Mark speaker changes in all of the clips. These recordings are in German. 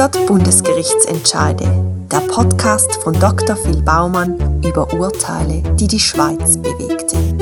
Speaker 1: 100 Bundesgerichtsentscheide. Der Podcast von Dr. Phil Baumann über Urteile, die die Schweiz bewegten.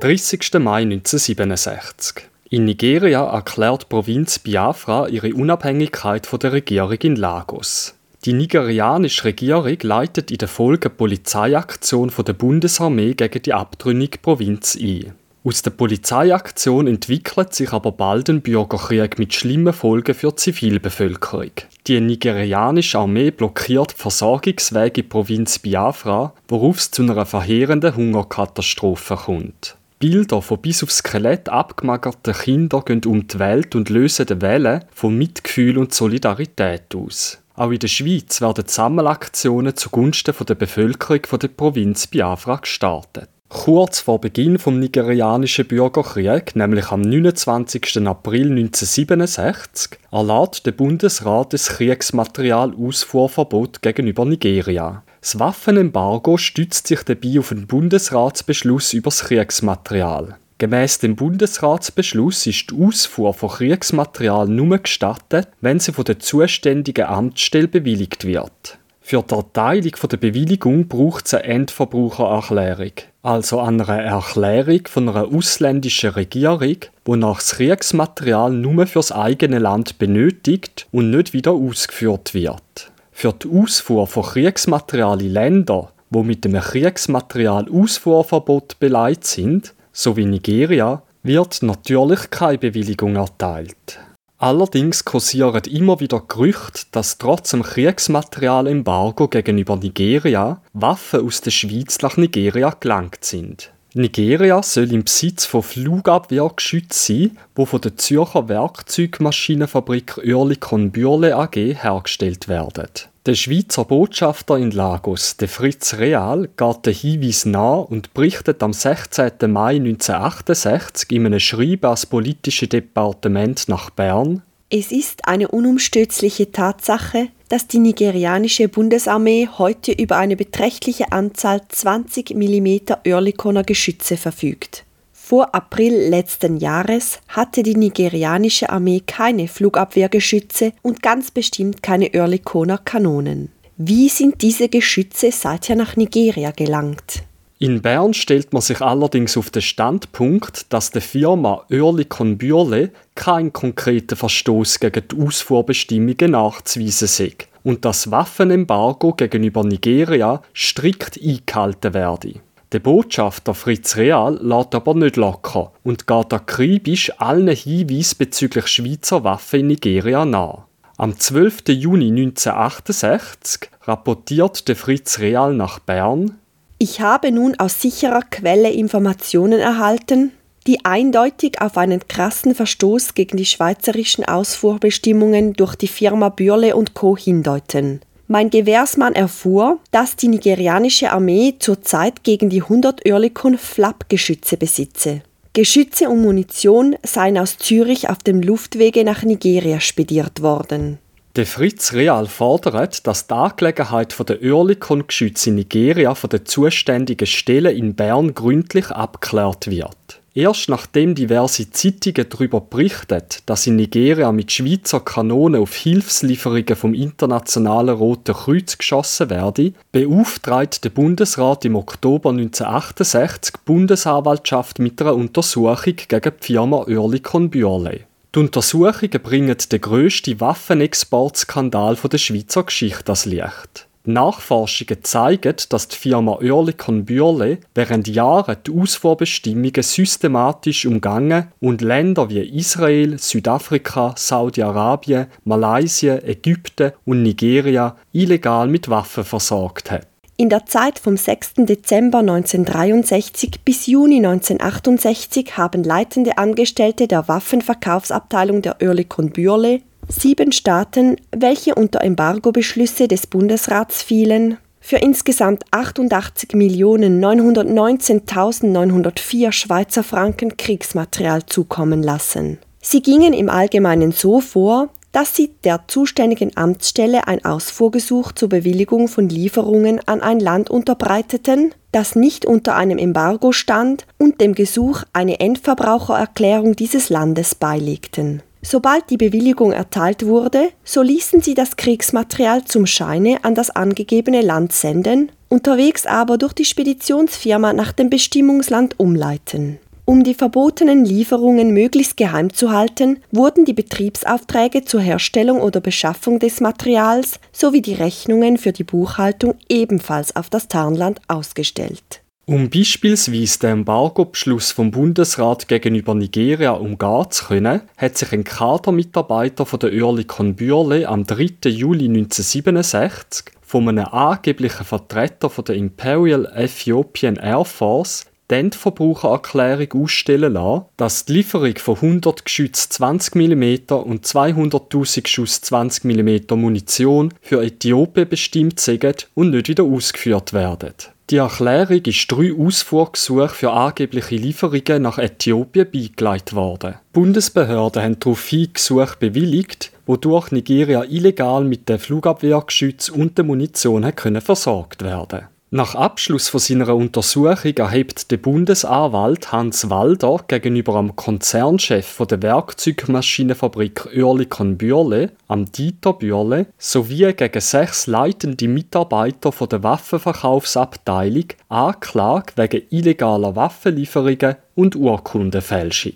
Speaker 2: »30. Mai 1967. In Nigeria erklärt die Provinz Biafra ihre Unabhängigkeit von der Regierung in Lagos. Die nigerianische Regierung leitet in der Folge eine Polizeiaktion der Bundesarmee gegen die abtrünnige Provinz ein. Aus der Polizeiaktion entwickelt sich aber bald ein Bürgerkrieg mit schlimmen Folgen für die Zivilbevölkerung. Die nigerianische Armee blockiert die Versorgungswege in Provinz Biafra, worauf es zu einer verheerenden Hungerkatastrophe kommt. Bilder von bis aufs Skelett abgemagerten Kindern gehen um die Welt und lösen die Welle von Mitgefühl und Solidarität aus. Auch in der Schweiz werden Sammelaktionen zugunsten der Bevölkerung der Provinz Biafra gestartet. Kurz vor Beginn vom nigerianischen Bürgerkrieg, nämlich am 29. April 1967, erlaubt der Bundesrat das Kriegsmaterialausfuhrverbot gegenüber Nigeria. Das Waffenembargo stützt sich dabei auf einen Bundesratsbeschluss über das Kriegsmaterial. Gemäss dem Bundesratsbeschluss ist die Ausfuhr von Kriegsmaterial nur gestattet, wenn sie von der zuständigen Amtsstelle bewilligt wird. Für die Erteilung der Bewilligung braucht es eine Endverbrauchererklärung, also eine Erklärung von einer ausländischen Regierung, wonach das Kriegsmaterial nur fürs eigene Land benötigt und nicht wieder ausgeführt wird. Für die Ausfuhr von Kriegsmaterial in Länder, wo mit einem Kriegsmaterialausfuhrverbot beleidigt sind, so wie Nigeria, wird natürlich keine Bewilligung erteilt. Allerdings kursieren immer wieder Gerüchte, dass trotz dem Kriegsmaterialembargo gegenüber Nigeria Waffen aus der Schweiz nach Nigeria gelangt sind. Nigeria soll im Besitz von Flugabwehrgeschützen sein, wo von der Zürcher Werkzeugmaschinenfabrik Oerlikon Bürle AG hergestellt werden. Der Schweizer Botschafter in Lagos, der Fritz Real, geht den Hinweis nach und berichtet am 16. Mai 1968 in einem Schreiben ans politische Departement nach Bern.
Speaker 3: Es ist eine unumstößliche Tatsache, dass die nigerianische Bundesarmee heute über eine beträchtliche Anzahl 20 mm Oerlikoner Geschütze verfügt. Vor April letzten Jahres hatte die nigerianische Armee keine Flugabwehrgeschütze und ganz bestimmt keine Oerlikoner Kanonen. Wie sind diese Geschütze seither nach Nigeria gelangt?
Speaker 2: In Bern stellt man sich allerdings auf den Standpunkt, dass der Firma Oerlikon Bürle kein konkreter Verstoß gegen die Ausfuhrbestimmungen nachzuweisen sei und das Waffenembargo gegenüber Nigeria strikt eingehalten werde. Der Botschafter Fritz Real lässt aber nicht locker und geht akribisch allen Hinweisen bezüglich Schweizer Waffen in Nigeria nach. Am 12. Juni 1968 rapportiert der Fritz Real nach Bern.
Speaker 3: Ich habe nun aus sicherer Quelle Informationen erhalten, die eindeutig auf einen krassen Verstoß gegen die schweizerischen Ausfuhrbestimmungen durch die Firma Bürle und Co. hindeuten. Mein Gewährsmann erfuhr, dass die nigerianische Armee zurzeit gegen die 100 Oerlikon Flap-Geschütze besitze. Geschütze und Munition seien aus Zürich auf dem Luftwege nach Nigeria spediert worden.
Speaker 2: Der Fritz Real fordert, dass die Angelegenheit der Oerlikon-Geschütze in Nigeria von den zuständigen Stellen in Bern gründlich abgeklärt wird. Erst nachdem diverse Zeitungen darüber berichten, dass in Nigeria mit Schweizer Kanonen auf Hilfslieferungen vom Internationalen Roten Kreuz geschossen werde, beauftragt der Bundesrat im Oktober 1968 die Bundesanwaltschaft mit einer Untersuchung gegen die Firma Oerlikon Bürle. Die Untersuchungen bringen den grössten Waffenexportskandal der Schweizer Geschichte ans Licht. Nachforschungen zeigen, dass die Firma Oerlikon Bürle während Jahren die Ausfuhrbestimmungen systematisch umgangen und Länder wie Israel, Südafrika, Saudi-Arabien, Malaysia, Ägypten und Nigeria illegal mit Waffen versorgt hat.
Speaker 3: In der Zeit vom 6. Dezember 1963 bis Juni 1968 haben leitende Angestellte der Waffenverkaufsabteilung der Oerlikon Bürle Sieben Staaten, welche unter Embargobeschlüsse des Bundesrats fielen, für insgesamt 88.919.904 Schweizer Franken Kriegsmaterial zukommen lassen. Sie gingen im Allgemeinen so vor, dass sie der zuständigen Amtsstelle ein Ausfuhrgesuch zur Bewilligung von Lieferungen an ein Land unterbreiteten, das nicht unter einem Embargo stand und dem Gesuch eine Endverbrauchererklärung dieses Landes beilegten. Sobald die Bewilligung erteilt wurde, so ließen sie das Kriegsmaterial zum Scheine an das angegebene Land senden, unterwegs aber durch die Speditionsfirma nach dem Bestimmungsland umleiten. Um die verbotenen Lieferungen möglichst geheim zu halten, wurden die Betriebsaufträge zur Herstellung oder Beschaffung des Materials sowie die Rechnungen für die Buchhaltung ebenfalls auf das Tarnland ausgestellt.
Speaker 2: Um beispielsweise den Embargo-Beschluss vom Bundesrat gegenüber Nigeria umgehen zu können, hat sich ein Kadermitarbeiter von der Oerlikon Bürle am 3. Juli 1967 von einem angeblichen Vertreter von der Imperial Ethiopian Air Force die Endverbrauchererklärung ausstellen lassen, dass die Lieferung von 100 Geschütz 20 mm und 200.000 Schuss 20 mm Munition für Äthiopien bestimmt sind und nicht wieder ausgeführt werden. Die Erklärung ist drei Ausfuhrgesuche für angebliche Lieferungen nach Äthiopien beigelegt worden. Bundesbehörden haben daraufhin Gesuche bewilligt, wodurch Nigeria illegal mit den Flugabwehrgeschützen und der Munition versorgt werden nach Abschluss von seiner Untersuchung erhebt der Bundesanwalt Hans Walder gegenüber am Konzernchef von der Werkzeugmaschinenfabrik Oerlikon Bürle, am Dieter Bürle, sowie gegen sechs leitende Mitarbeiter von der Waffenverkaufsabteilung Anklage wegen illegaler Waffenlieferungen und Urkundenfälschung.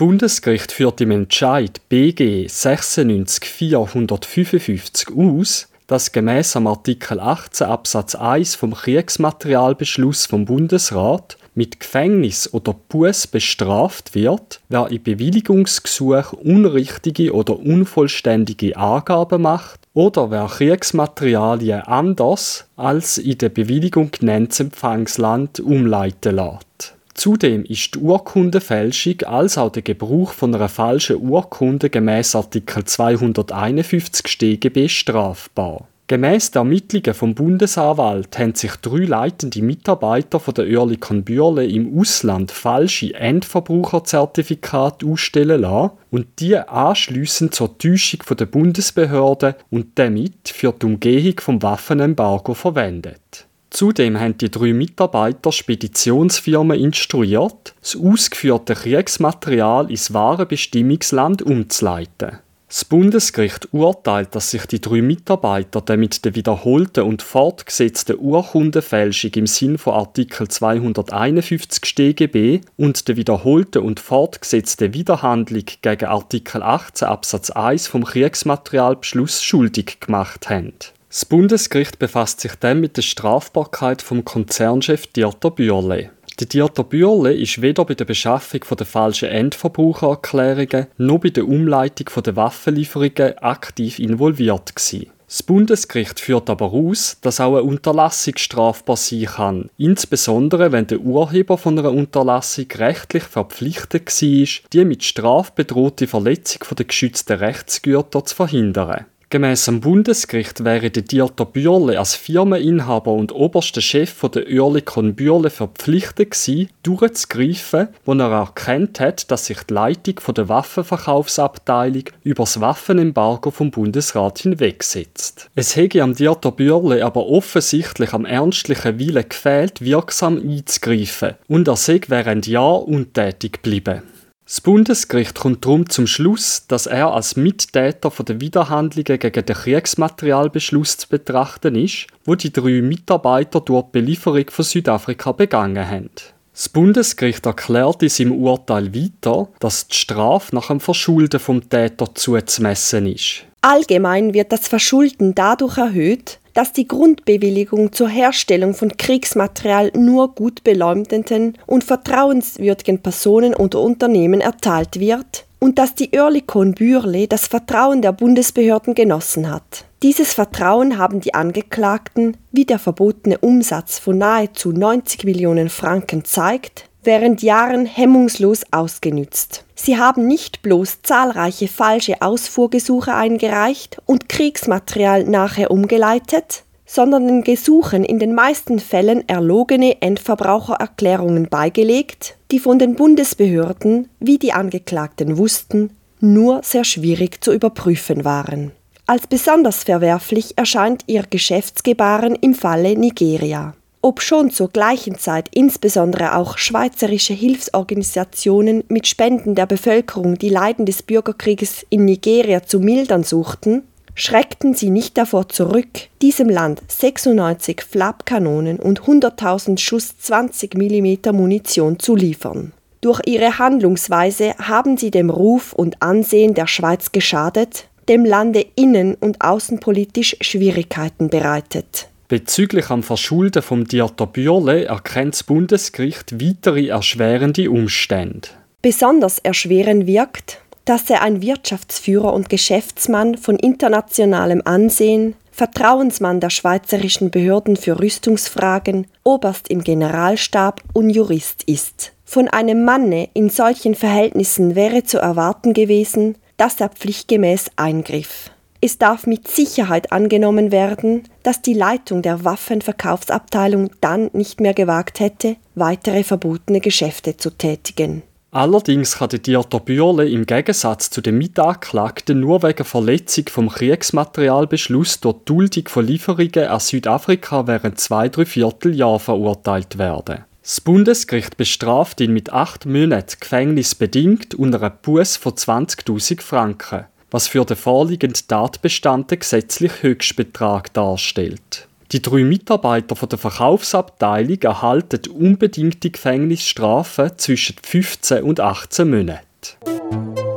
Speaker 2: Bundesgericht führt im Entscheid BG 96455 aus, dass gemäß Artikel 18 Absatz 1 vom Kriegsmaterialbeschluss vom Bundesrat mit Gefängnis oder Buß bestraft wird, wer im Bewilligungsgesuch unrichtige oder unvollständige Angaben macht oder wer Kriegsmaterialien anders als in der Bewilligung genanntes Empfangsland umleiten lässt. Zudem ist die Urkundenfälschung als auch der Gebrauch von einer falschen Urkunde gemäß Artikel 251 StGB strafbar. Gemäß der Ermittlungen vom Bundesanwalt haben sich drei leitende Mitarbeiter von der Oerlikon Bürle im Ausland falsche Endverbraucherzertifikate ausstellen lassen und die anschliessend zur Täuschung der Bundesbehörden und damit für die Umgehung vom Waffenembargo verwendet. Zudem haben die drei Mitarbeiter Speditionsfirmen instruiert, das ausgeführte Kriegsmaterial ins wahre Bestimmungsland umzuleiten. Das Bundesgericht urteilt, dass sich die drei Mitarbeiter damit der wiederholten und fortgesetzten Urkundenfälschung im Sinn von Artikel 251 StGB und der wiederholten und fortgesetzten Widerhandlung gegen Artikel 18 Absatz 1 vom Kriegsmaterialbeschluss schuldig gemacht haben. Das Bundesgericht befasst sich dann mit der Strafbarkeit vom Konzernchef Dieter Bürle. Der Dieter Bürle ist weder bei der Beschaffung der falschen Endverbrauchererklärungen noch bei der Umleitung der Waffenlieferungen aktiv involviert gewesen. Das Bundesgericht führt aber aus, dass auch eine Unterlassung strafbar sein kann, insbesondere wenn der Urheber von einer Unterlassung rechtlich verpflichtet war, die mit Straf bedrohte Verletzung der geschützten Rechtsgüter zu verhindern. Gemäss dem Bundesgericht wäre der Dieter Bürle als Firmeninhaber und oberster Chef der Oerlikon Bürle verpflichtet gewesen, durchzugreifen, wo er erkannt hat, dass sich die Leitung der Waffenverkaufsabteilung über das Waffenembargo vom Bundesrat hinwegsetzt. Es hätte am Dieter Bürle aber offensichtlich am ernstlichen Willen gefehlt, wirksam einzugreifen, und er sei während Jahren untätig geblieben. Das Bundesgericht kommt darum zum Schluss, dass er als Mittäter von den Widerhandlungen gegen den Kriegsmaterialbeschluss zu betrachten ist, wo die drei Mitarbeiter durch die Belieferung von Südafrika begangen haben. Das Bundesgericht erklärt in seinem Urteil weiter, dass die Strafe nach dem Verschulden vom Täter zuzumessen ist.
Speaker 3: Allgemein wird das Verschulden dadurch erhöht, dass die Grundbewilligung zur Herstellung von Kriegsmaterial nur gut beleumdenden und vertrauenswürdigen Personen und Unternehmen erteilt wird und dass die Oerlikon Bürle das Vertrauen der Bundesbehörden genossen hat. Dieses Vertrauen haben die Angeklagten, wie der verbotene Umsatz von nahezu 90 Millionen Franken zeigt, während Jahren hemmungslos ausgenützt. Sie haben nicht bloß zahlreiche falsche Ausfuhrgesuche eingereicht und Kriegsmaterial nachher umgeleitet, sondern den Gesuchen in den meisten Fällen erlogene Endverbrauchererklärungen beigelegt, die von den Bundesbehörden, wie die Angeklagten wussten, nur sehr schwierig zu überprüfen waren. Als besonders verwerflich erscheint ihr Geschäftsgebaren im Falle Nigeria. Ob schon zur gleichen Zeit insbesondere auch schweizerische Hilfsorganisationen mit Spenden der Bevölkerung die Leiden des Bürgerkrieges in Nigeria zu mildern suchten, schreckten sie nicht davor zurück, diesem Land 96 Flapkanonen und 100.000 Schuss 20 mm Munition zu liefern. Durch ihre Handlungsweise haben sie dem Ruf und Ansehen der Schweiz geschadet, dem Lande innen- und außenpolitisch Schwierigkeiten bereitet.
Speaker 2: Bezüglich am Verschulden vom Dieter Bürle erkennt das Bundesgericht weitere erschwerende Umstände.
Speaker 3: Besonders erschwerend wirkt, dass er ein Wirtschaftsführer und Geschäftsmann von internationalem Ansehen, Vertrauensmann der schweizerischen Behörden für Rüstungsfragen, Oberst im Generalstab und Jurist ist. Von einem Manne in solchen Verhältnissen wäre zu erwarten gewesen, dass er pflichtgemäß eingriff. Es darf mit Sicherheit angenommen werden, dass die Leitung der Waffenverkaufsabteilung dann nicht mehr gewagt hätte, weitere verbotene Geschäfte zu tätigen.
Speaker 2: Allerdings kann der Dieter Bürle im Gegensatz zu den Mitanklagten nur wegen Verletzung vom Kriegsmaterialbeschluss durch Duldung von Lieferungen an Südafrika während zwei, drei Vierteljahr verurteilt werden. Das Bundesgericht bestraft ihn mit acht Monaten Gefängnis bedingt und einer Buß von 20.000 Franken, was für den vorliegenden Tatbestand den gesetzlichen Höchstbetrag darstellt. Die drei Mitarbeiter von der Verkaufsabteilung erhalten unbedingte Gefängnisstrafen zwischen 15 und 18 Monaten.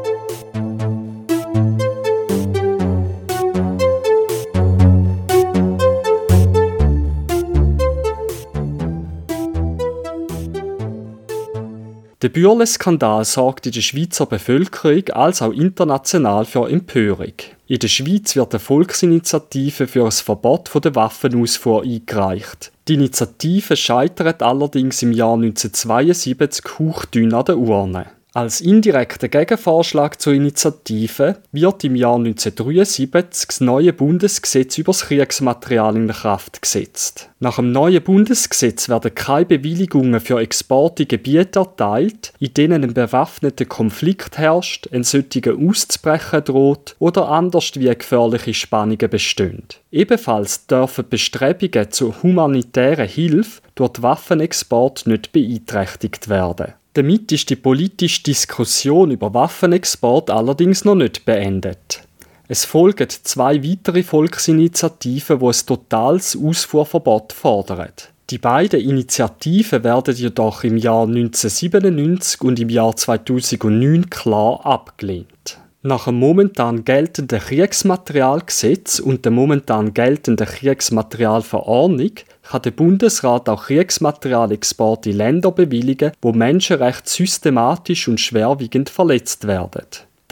Speaker 2: Der Bürle-Skandal sorgt in der Schweizer Bevölkerung als auch international für Empörung. In der Schweiz wird eine Volksinitiative für ein Verbot der Waffenausfuhr eingereicht. Die Initiative scheitert allerdings im Jahr 1972 hauchdünn an der Urne. Als indirekter Gegenvorschlag zur Initiative wird im Jahr 1973 das neue Bundesgesetz über das Kriegsmaterial in Kraft gesetzt. Nach dem neuen Bundesgesetz werden keine Bewilligungen für Exporte in Gebiete erteilt, in denen ein bewaffneter Konflikt herrscht, ein solcher auszubrechen droht oder anders wie gefährliche Spannungen bestehen. Ebenfalls dürfen Bestrebungen zur humanitären Hilfe durch Waffenexport nicht beeinträchtigt werden. Damit ist die politische Diskussion über Waffenexport allerdings noch nicht beendet. Es folgen zwei weitere Volksinitiativen, die ein totales Ausfuhrverbot fordern. Die beiden Initiativen werden jedoch im Jahr 1997 und im Jahr 2009 klar abgelehnt. Nach dem momentan geltenden Kriegsmaterialgesetz und der momentan geltenden Kriegsmaterialverordnung kann der Bundesrat auch Kriegsmaterialexporte in Länder bewilligen, wo Menschenrechte systematisch und schwerwiegend verletzt werden.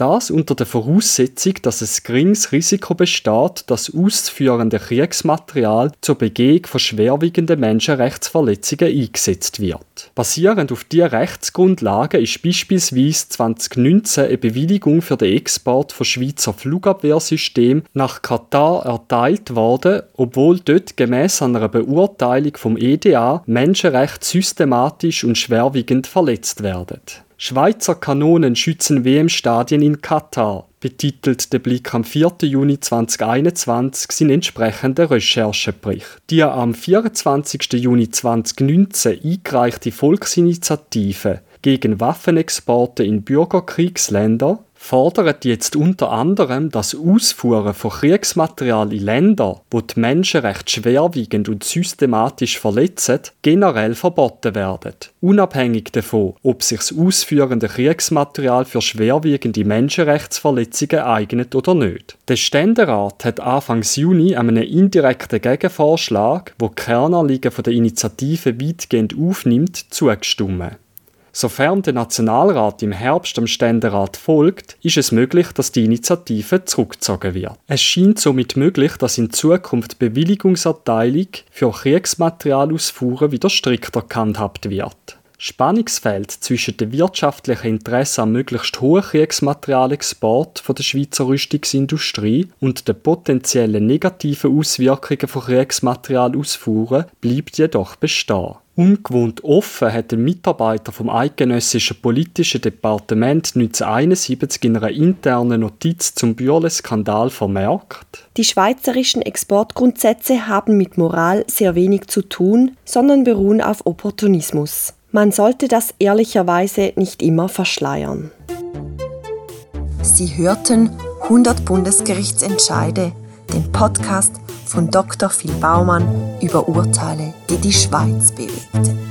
Speaker 2: Das unter der Voraussetzung, dass ein geringes Risiko besteht, dass auszuführende Kriegsmaterial zur Begehung von schwerwiegenden Menschenrechtsverletzungen eingesetzt wird. Basierend auf dieser Rechtsgrundlage ist beispielsweise 2019 eine Bewilligung für den Export von Schweizer Flugabwehrsystemen nach Katar erteilt worden, obwohl dort gemäß einer Beurteilung vom EDA Menschenrechte systematisch und schwerwiegend verletzt werden. Schweizer Kanonen schützen WM-Stadien in Katar, betitelt der Blick am 4. Juni 2021 seinen entsprechenden Recherchebericht. Die am 24. Juni 2019 eingereichte Volksinitiative gegen Waffenexporte in Bürgerkriegsländer fordert jetzt unter anderem das Ausfuhren von Kriegsmaterial in Länder, wo die Menschenrechte schwerwiegend und systematisch verletzen, generell verboten werden, unabhängig davon, ob sich das ausführende Kriegsmaterial für schwerwiegende Menschenrechtsverletzungen eignet oder nicht. Der Ständerat hat Anfang Juni einem indirekten Gegenvorschlag, wo die Kernanliegen der Initiative weitgehend aufnimmt, zugestimmt. Sofern der Nationalrat im Herbst dem Ständerat folgt, ist es möglich, dass die Initiative zurückgezogen wird. Es scheint somit möglich, dass in Zukunft Bewilligungserteilung für Kriegsmaterialausfuhren wieder strikter gehandhabt wird. Spannungsfeld zwischen dem wirtschaftlichen Interesse am möglichst hohen Kriegsmaterialexport der Schweizer Rüstungsindustrie und den potenziellen negativen Auswirkungen von Kriegsmaterialausfuhren bleibt jedoch bestehen. Ungewohnt offen hat ein Mitarbeiter vom Eidgenössischen Politischen Departement 1971 in einer internen Notiz zum Bürle-Skandal vermerkt.
Speaker 3: Die schweizerischen Exportgrundsätze haben mit Moral sehr wenig zu tun, sondern beruhen auf Opportunismus. Man sollte das ehrlicherweise nicht immer verschleiern.
Speaker 1: Sie hörten 100 Bundesgerichtsentscheide, den Podcast von Dr. Phil Baumann über Urteile, die die Schweiz bewegten.